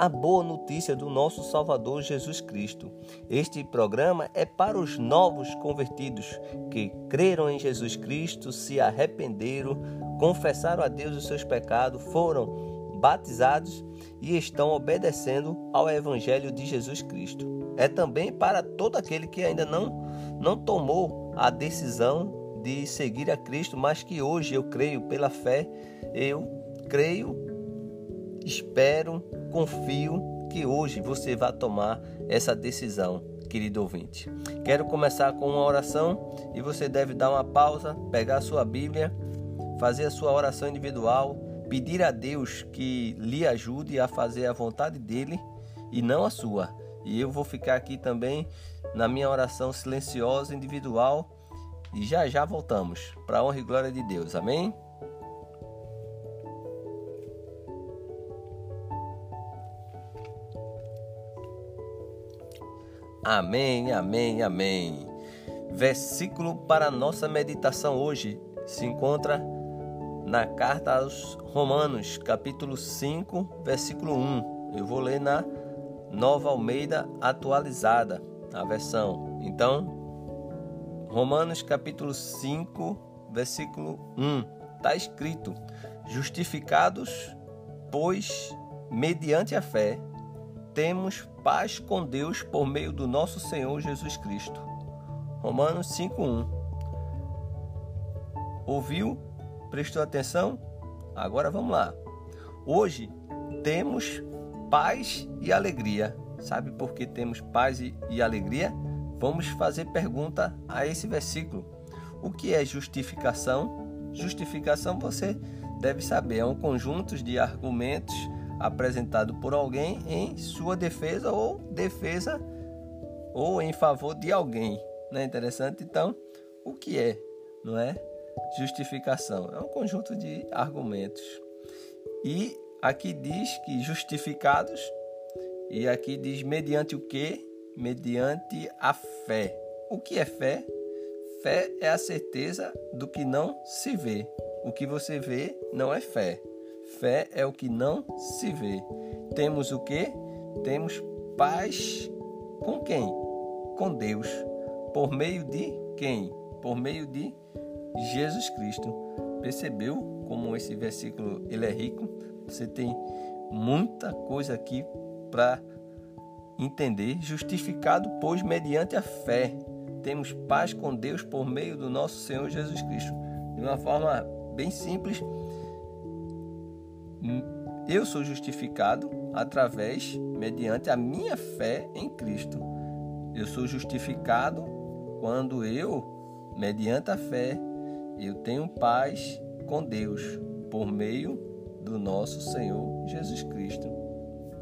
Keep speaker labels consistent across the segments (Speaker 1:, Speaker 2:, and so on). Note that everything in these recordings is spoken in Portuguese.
Speaker 1: a boa notícia do nosso Salvador Jesus Cristo. Este programa é para os novos convertidos que creram em Jesus Cristo, se arrependeram, confessaram a Deus os seus pecados, foram batizados e estão obedecendo ao Evangelho de Jesus Cristo. É também para todo aquele que ainda não, não tomou a decisão de seguir a Cristo, mas que hoje eu creio pela fé, eu creio, espero, confio que hoje você vai tomar essa decisão, querido ouvinte. Quero começar com uma oração e você deve dar uma pausa, pegar a sua Bíblia, fazer a sua oração individual pedir a Deus que lhe ajude a fazer a vontade dele e não a sua. E eu vou ficar aqui também na minha oração silenciosa individual e já já voltamos para a honra e glória de Deus. Amém? Amém, amém, amém. Versículo para nossa meditação hoje se encontra na carta aos Romanos, capítulo 5, versículo 1. Eu vou ler na Nova Almeida atualizada, a versão. Então, Romanos, capítulo 5, versículo 1. Está escrito: Justificados, pois, mediante a fé, temos paz com Deus por meio do nosso Senhor Jesus Cristo. Romanos 5:1. Ouviu Prestou atenção? Agora vamos lá. Hoje temos paz e alegria. Sabe por que temos paz e alegria? Vamos fazer pergunta a esse versículo. O que é justificação? Justificação você deve saber, é um conjunto de argumentos apresentado por alguém em sua defesa ou defesa ou em favor de alguém. Não é interessante? Então, o que é? Não é? justificação. É um conjunto de argumentos. E aqui diz que justificados, e aqui diz mediante o que? Mediante a fé. O que é fé? Fé é a certeza do que não se vê. O que você vê não é fé. Fé é o que não se vê. Temos o que? Temos paz com quem? Com Deus. Por meio de quem? Por meio de Jesus Cristo. Percebeu como esse versículo ele é rico? Você tem muita coisa aqui para entender. Justificado, pois, mediante a fé, temos paz com Deus por meio do nosso Senhor Jesus Cristo. De uma forma bem simples, eu sou justificado através, mediante a minha fé em Cristo. Eu sou justificado quando eu, mediante a fé, eu tenho paz com Deus por meio do nosso Senhor Jesus Cristo.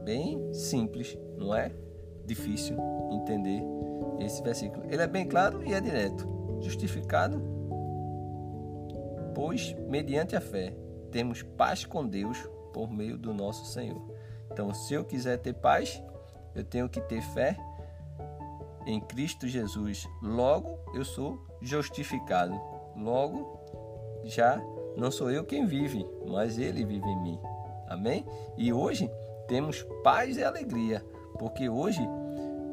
Speaker 1: Bem simples, não é difícil entender esse versículo. Ele é bem claro e é direto. Justificado, pois mediante a fé temos paz com Deus por meio do nosso Senhor. Então, se eu quiser ter paz, eu tenho que ter fé em Cristo Jesus. Logo, eu sou justificado. Logo, já não sou eu quem vive, mas Ele vive em mim. Amém? E hoje temos paz e alegria, porque hoje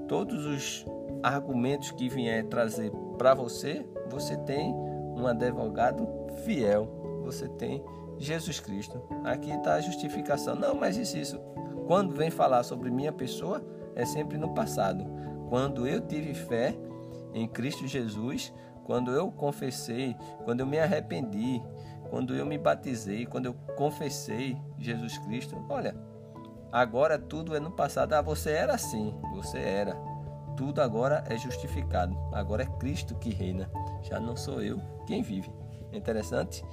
Speaker 1: todos os argumentos que vier trazer para você, você tem um advogado fiel, você tem Jesus Cristo. Aqui está a justificação. Não, mas isso, isso. Quando vem falar sobre minha pessoa, é sempre no passado. Quando eu tive fé em Cristo Jesus, quando eu confessei, quando eu me arrependi, quando eu me batizei, quando eu confessei Jesus Cristo, olha, agora tudo é no passado. Ah, você era assim, você era. Tudo agora é justificado. Agora é Cristo que reina. Já não sou eu quem vive. Interessante?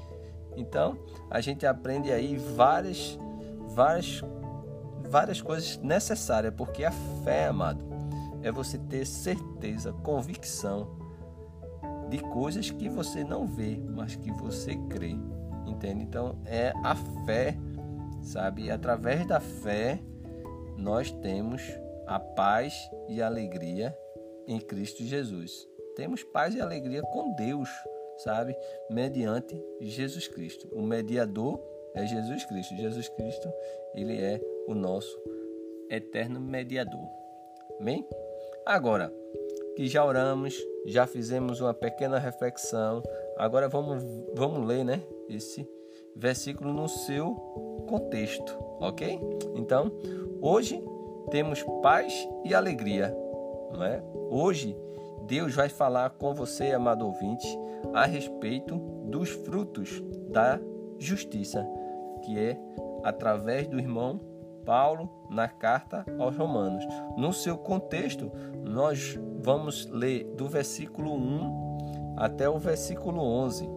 Speaker 1: Então, a gente aprende aí várias, várias várias coisas necessárias, porque a fé, amado, é você ter certeza, convicção de coisas que você não vê, mas que você crê. Entende? Então é a fé, sabe? Através da fé nós temos a paz e a alegria em Cristo Jesus. Temos paz e alegria com Deus, sabe? Mediante Jesus Cristo. O mediador é Jesus Cristo. Jesus Cristo, ele é o nosso eterno mediador. Amém? Agora que já oramos, já fizemos uma pequena reflexão, agora vamos, vamos ler, né? Esse versículo no seu contexto, ok? Então, hoje temos paz e alegria, não é? Hoje Deus vai falar com você, amado ouvinte, a respeito dos frutos da justiça, que é através do irmão Paulo na carta aos Romanos. No seu contexto, nós vamos ler do versículo 1 até o versículo 11.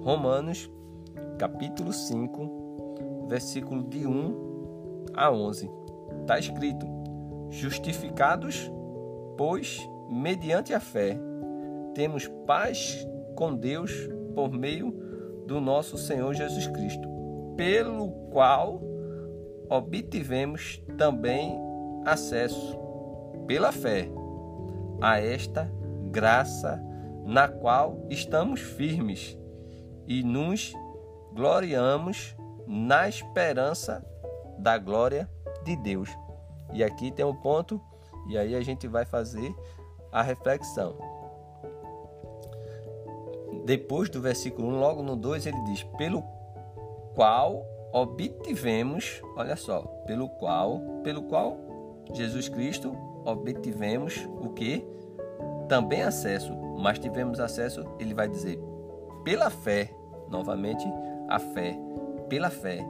Speaker 1: Romanos, capítulo 5, versículo de 1 a 11. Está escrito: Justificados, pois, mediante a fé, temos paz com Deus por meio do nosso Senhor Jesus Cristo, pelo qual obtivemos também acesso, pela fé, a esta graça na qual estamos firmes e nos gloriamos na esperança da glória de Deus. E aqui tem um ponto, e aí a gente vai fazer a reflexão. Depois do versículo 1, logo no 2, ele diz: Pelo qual obtivemos, olha só, pelo qual, pelo qual Jesus Cristo obtivemos o que? Também acesso, mas tivemos acesso, ele vai dizer, pela fé, novamente a fé, pela fé.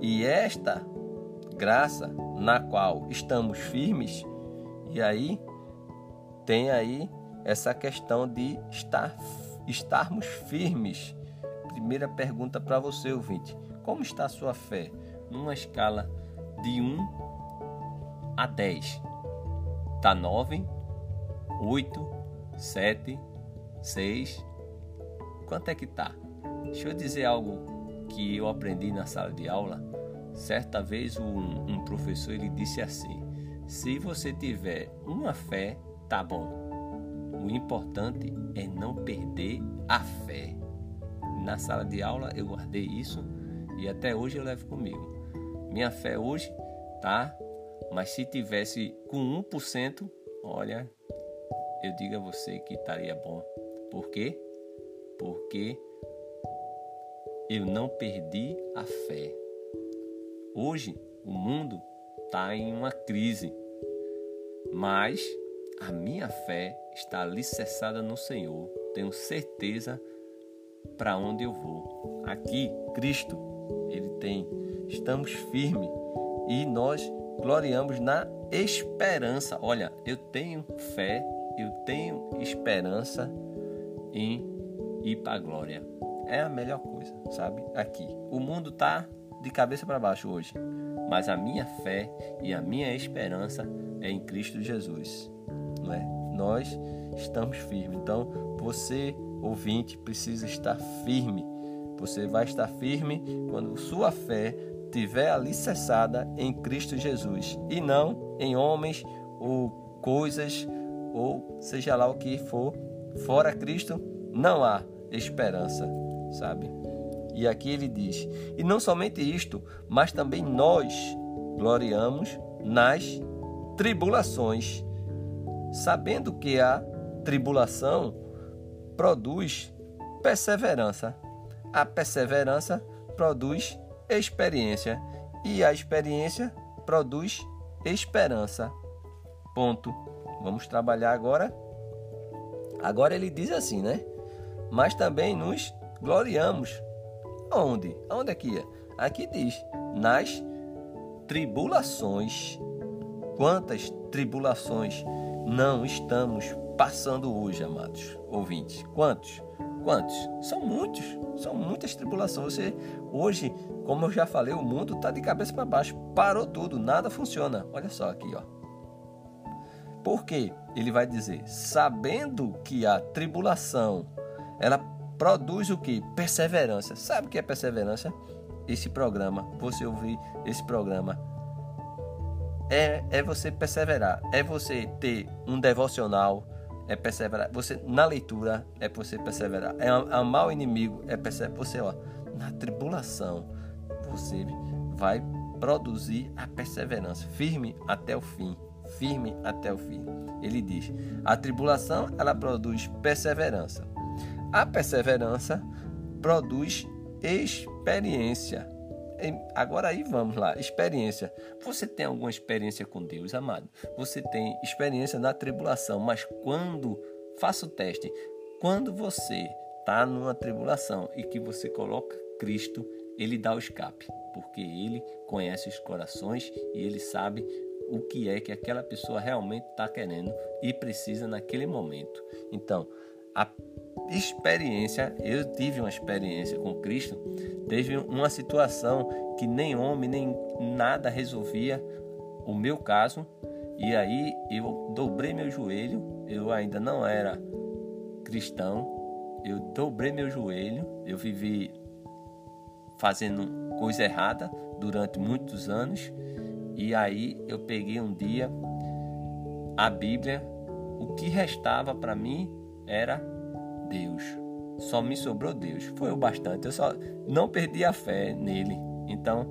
Speaker 1: E esta graça na qual estamos firmes, e aí tem aí essa questão de estar estarmos firmes. Primeira pergunta para você, ouvinte. Como está a sua fé? Numa escala de 1 a 10. Está 9, 8, 7, 6. Quanto é que tá? Deixa eu dizer algo que eu aprendi na sala de aula. Certa vez um, um professor ele disse assim: se você tiver uma fé, tá bom. O importante é não perder a fé. Na sala de aula eu guardei isso e até hoje eu levo comigo. Minha fé hoje tá, mas se tivesse com 1%, olha, eu digo a você que estaria bom. Por quê? Porque eu não perdi a fé. Hoje o mundo está em uma crise, mas a minha fé está alicerçada no Senhor. Tenho certeza para onde eu vou. Aqui, Cristo ele tem. Estamos firmes e nós gloriamos na esperança. Olha, eu tenho fé, eu tenho esperança em ir para a glória. É a melhor coisa, sabe? Aqui. O mundo tá de cabeça para baixo hoje, mas a minha fé e a minha esperança é em Cristo Jesus. Não é? Nós estamos firmes. Então, você ouvinte precisa estar firme você vai estar firme quando sua fé tiver alicerçada em Cristo Jesus e não em homens ou coisas ou seja lá o que for. Fora Cristo não há esperança, sabe? E aqui ele diz: E não somente isto, mas também nós gloriamos nas tribulações, sabendo que a tribulação produz perseverança. A perseverança produz experiência e a experiência produz esperança. Ponto. Vamos trabalhar agora. Agora ele diz assim, né? Mas também nos gloriamos. Onde? Onde aqui? É? Aqui diz: nas tribulações. Quantas tribulações não estamos passando hoje, amados ouvintes? Quantos? quantos? São muitos, são muitas tribulações. Você hoje, como eu já falei, o mundo está de cabeça para baixo, parou tudo, nada funciona. Olha só aqui, ó. Por quê? Ele vai dizer, sabendo que a tribulação, ela produz o que? Perseverança. Sabe o que é perseverança? Esse programa, você ouvir esse programa, é, é você perseverar, é você ter um devocional, é perseverar. Você na leitura é você perseverar. É amar o inimigo, é perseverar. Você, ó, na tribulação, você vai produzir a perseverança, firme até o fim, firme até o fim. Ele diz: a tribulação ela produz perseverança. A perseverança produz experiência. Agora aí vamos lá, experiência. Você tem alguma experiência com Deus, amado? Você tem experiência na tribulação, mas quando faça o teste, quando você está numa tribulação e que você coloca Cristo, ele dá o escape, porque ele conhece os corações e ele sabe o que é que aquela pessoa realmente está querendo e precisa naquele momento. Então, a experiência, eu tive uma experiência com Cristo, teve uma situação que nem homem, nem nada resolvia o meu caso, e aí eu dobrei meu joelho, eu ainda não era cristão, eu dobrei meu joelho, eu vivi fazendo coisa errada durante muitos anos, e aí eu peguei um dia a Bíblia, o que restava para mim era Deus. Só me sobrou Deus. Foi o bastante. Eu só não perdi a fé nele. Então,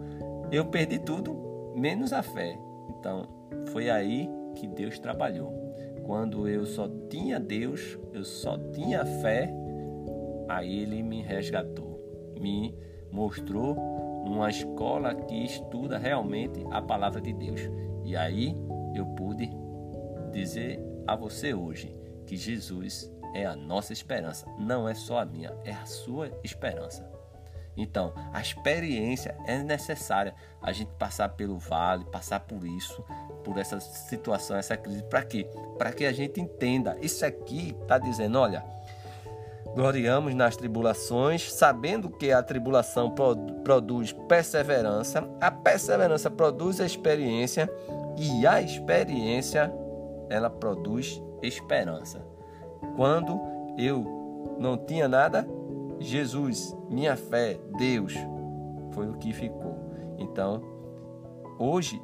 Speaker 1: eu perdi tudo menos a fé. Então, foi aí que Deus trabalhou. Quando eu só tinha Deus, eu só tinha fé, aí ele me resgatou. Me mostrou uma escola que estuda realmente a palavra de Deus. E aí eu pude dizer a você hoje que Jesus é a nossa esperança, não é só a minha, é a sua esperança. Então, a experiência é necessária. A gente passar pelo vale, passar por isso, por essa situação, essa crise. Para quê? Para que a gente entenda. Isso aqui está dizendo: olha, gloriamos nas tribulações, sabendo que a tribulação produz perseverança, a perseverança produz a experiência e a experiência ela produz esperança. Quando eu não tinha nada, Jesus, minha fé, Deus, foi o que ficou. Então, hoje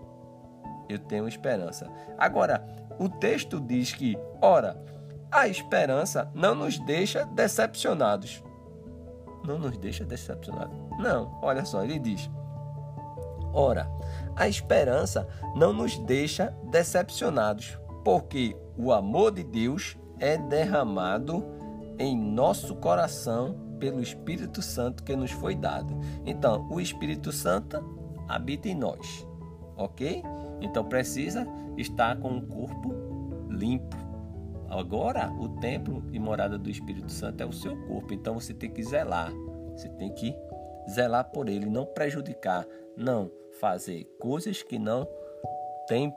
Speaker 1: eu tenho esperança. Agora, o texto diz que, ora, a esperança não nos deixa decepcionados. Não nos deixa decepcionados. Não, olha só, ele diz: Ora, a esperança não nos deixa decepcionados, porque o amor de Deus é derramado em nosso coração pelo Espírito Santo que nos foi dado. Então, o Espírito Santo habita em nós, ok? Então precisa estar com o corpo limpo. Agora, o templo e morada do Espírito Santo é o seu corpo, então você tem que zelar, você tem que zelar por ele, não prejudicar, não fazer coisas que não têm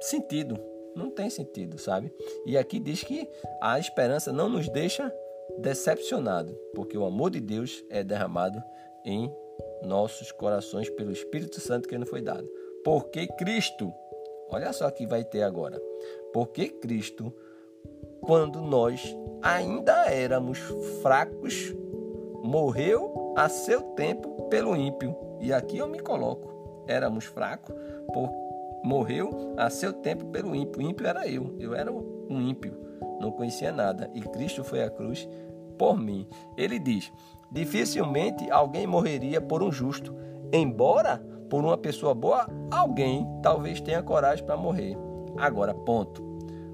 Speaker 1: sentido não tem sentido, sabe? E aqui diz que a esperança não nos deixa decepcionado, porque o amor de Deus é derramado em nossos corações pelo Espírito Santo que nos foi dado. Porque Cristo, olha só que vai ter agora. Porque Cristo, quando nós ainda éramos fracos, morreu a seu tempo pelo ímpio. E aqui eu me coloco. Éramos fracos, por, morreu a seu tempo pelo ímpio. O ímpio era eu, eu era um ímpio, não conhecia nada. E Cristo foi à cruz por mim. Ele diz: dificilmente alguém morreria por um justo, embora por uma pessoa boa, alguém talvez tenha coragem para morrer. Agora, ponto.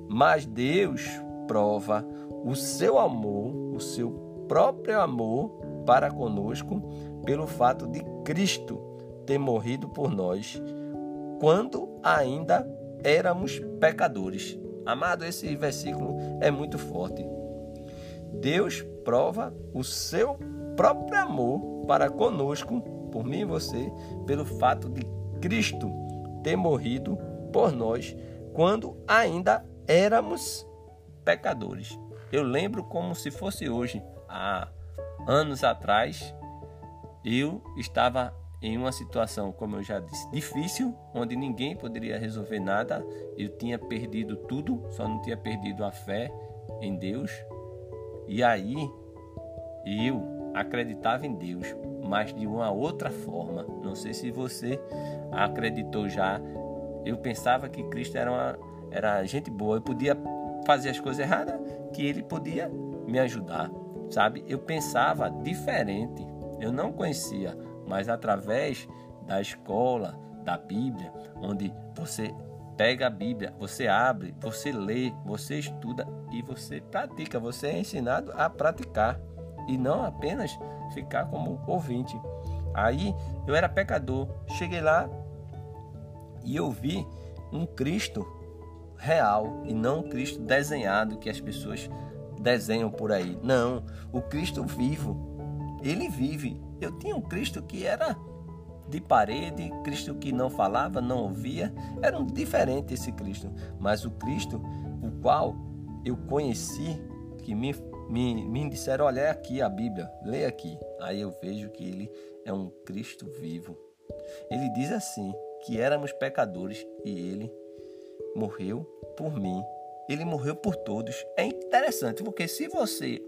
Speaker 1: Mas Deus prova o seu amor, o seu próprio amor para conosco, pelo fato de Cristo ter morrido por nós quando ainda éramos pecadores. Amado, esse versículo é muito forte. Deus prova o seu próprio amor para conosco, por mim e você, pelo fato de Cristo ter morrido por nós quando ainda éramos pecadores. Eu lembro como se fosse hoje há anos atrás, eu estava em uma situação, como eu já disse, difícil, onde ninguém poderia resolver nada. Eu tinha perdido tudo, só não tinha perdido a fé em Deus. E aí eu acreditava em Deus, mas de uma outra forma. Não sei se você acreditou já. Eu pensava que Cristo era, uma, era gente boa, eu podia fazer as coisas erradas, que ele podia me ajudar, sabe? Eu pensava diferente. Eu não conhecia mas através da escola, da Bíblia, onde você pega a Bíblia, você abre, você lê, você estuda e você pratica. Você é ensinado a praticar e não apenas ficar como ouvinte. Aí eu era pecador, cheguei lá e eu vi um Cristo real e não um Cristo desenhado que as pessoas desenham por aí. Não, o Cristo vivo. Ele vive eu tinha um Cristo que era de parede, Cristo que não falava, não ouvia. Era um diferente esse Cristo. Mas o Cristo, o qual eu conheci, que me, me, me disseram: olha é aqui a Bíblia, leia aqui. Aí eu vejo que ele é um Cristo vivo. Ele diz assim: que éramos pecadores e ele morreu por mim. Ele morreu por todos. É interessante, porque se você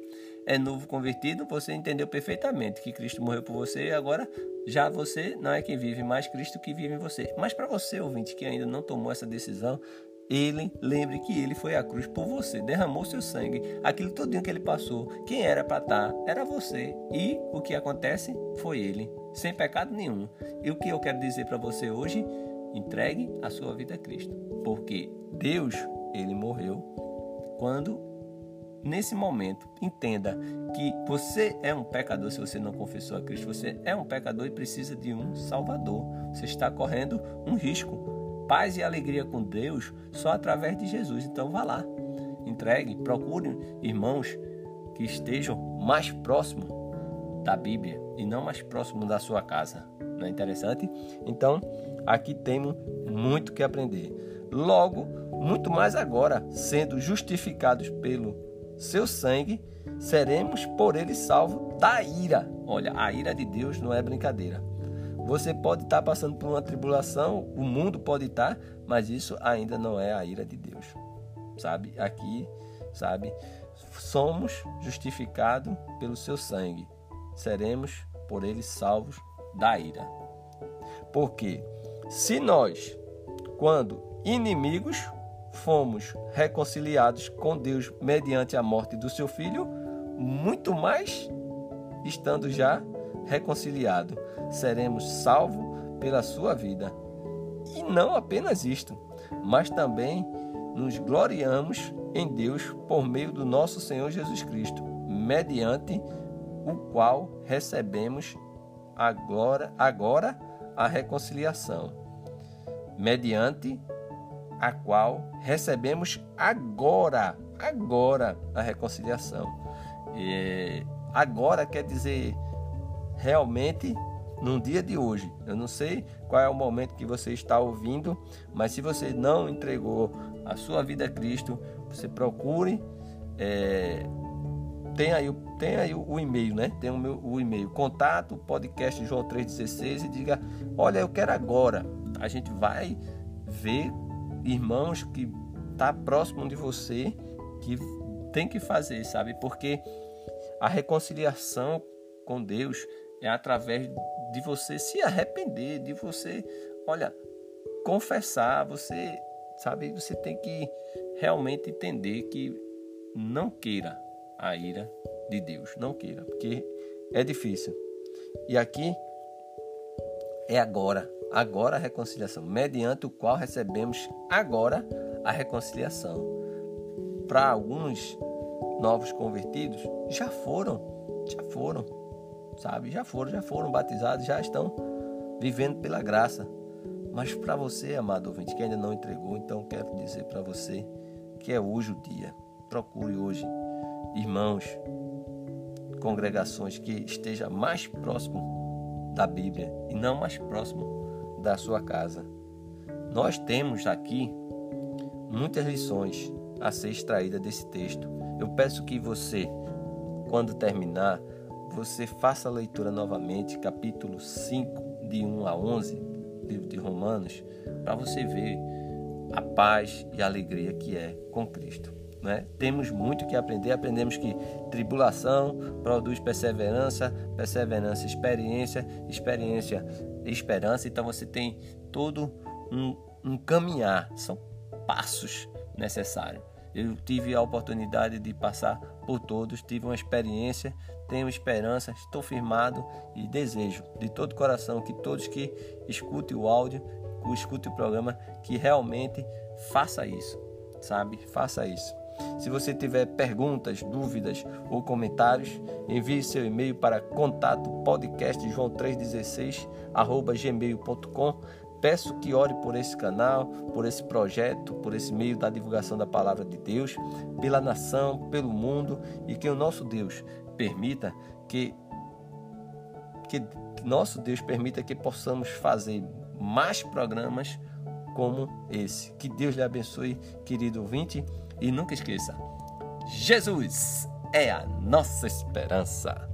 Speaker 1: é novo convertido, você entendeu perfeitamente que Cristo morreu por você e agora já você não é quem vive, mas Cristo que vive em você. Mas para você, ouvinte, que ainda não tomou essa decisão, ele, lembre que ele foi à cruz por você, derramou seu sangue, aquilo tudinho que ele passou. Quem era para estar tá, era você. E o que acontece foi ele, sem pecado nenhum. E o que eu quero dizer para você hoje, entregue a sua vida a Cristo, porque Deus, ele morreu quando nesse momento, entenda que você é um pecador se você não confessou a Cristo. Você é um pecador e precisa de um Salvador. Você está correndo um risco. Paz e alegria com Deus só através de Jesus. Então vá lá, entregue, procure irmãos que estejam mais próximos da Bíblia e não mais próximo da sua casa. Não é interessante? Então, aqui temos muito que aprender. Logo, muito mais agora, sendo justificados pelo seu sangue, seremos por ele salvos da ira. Olha, a ira de Deus não é brincadeira. Você pode estar passando por uma tribulação, o mundo pode estar, mas isso ainda não é a ira de Deus. Sabe? Aqui, sabe? Somos justificados pelo seu sangue. Seremos por ele salvos da ira. Porque se nós, quando inimigos, fomos reconciliados com Deus mediante a morte do seu filho, muito mais, estando já reconciliado, seremos salvos pela sua vida. E não apenas isto, mas também nos gloriamos em Deus por meio do nosso Senhor Jesus Cristo, mediante o qual recebemos agora, agora a reconciliação. Mediante a qual recebemos agora, agora a reconciliação. E agora quer dizer realmente num dia de hoje. Eu não sei qual é o momento que você está ouvindo, mas se você não entregou a sua vida a Cristo, você procure. É, tem aí, tem aí o, e-mail, né? Tem o meu o e-mail, contato podcast João 316 e diga: Olha, eu quero agora. A gente vai ver irmãos que tá próximo de você que tem que fazer, sabe? Porque a reconciliação com Deus é através de você se arrepender, de você, olha, confessar, você, sabe, você tem que realmente entender que não queira a ira de Deus, não queira, porque é difícil. E aqui é agora, agora a reconciliação, mediante o qual recebemos agora a reconciliação. Para alguns novos convertidos, já foram, já foram, sabe? Já foram, já foram batizados, já estão vivendo pela graça. Mas para você, amado ouvinte, que ainda não entregou, então quero dizer para você que é hoje o dia. Procure hoje irmãos, congregações que esteja mais próximo da Bíblia e não mais próximo da sua casa. Nós temos aqui muitas lições a ser extraídas desse texto. Eu peço que você quando terminar, você faça a leitura novamente, capítulo 5, de 1 a 11, livro de Romanos, para você ver a paz e a alegria que é com Cristo. Né? Temos muito que aprender. Aprendemos que tribulação produz perseverança, perseverança, experiência, experiência, esperança. Então você tem todo um, um caminhar, são passos necessários. Eu tive a oportunidade de passar por todos, tive uma experiência, tenho esperança, estou firmado e desejo de todo coração que todos que escutem o áudio, escutem o programa, que realmente faça isso, sabe? Faça isso. Se você tiver perguntas, dúvidas ou comentários, envie seu e-mail para contato podcast joão 316 gmail.com Peço que ore por esse canal, por esse projeto, por esse meio da divulgação da palavra de Deus, pela nação, pelo mundo e que o nosso Deus permita que que nosso Deus permita que possamos fazer mais programas como esse. Que Deus lhe abençoe, querido ouvinte, e nunca esqueça: Jesus é a nossa esperança.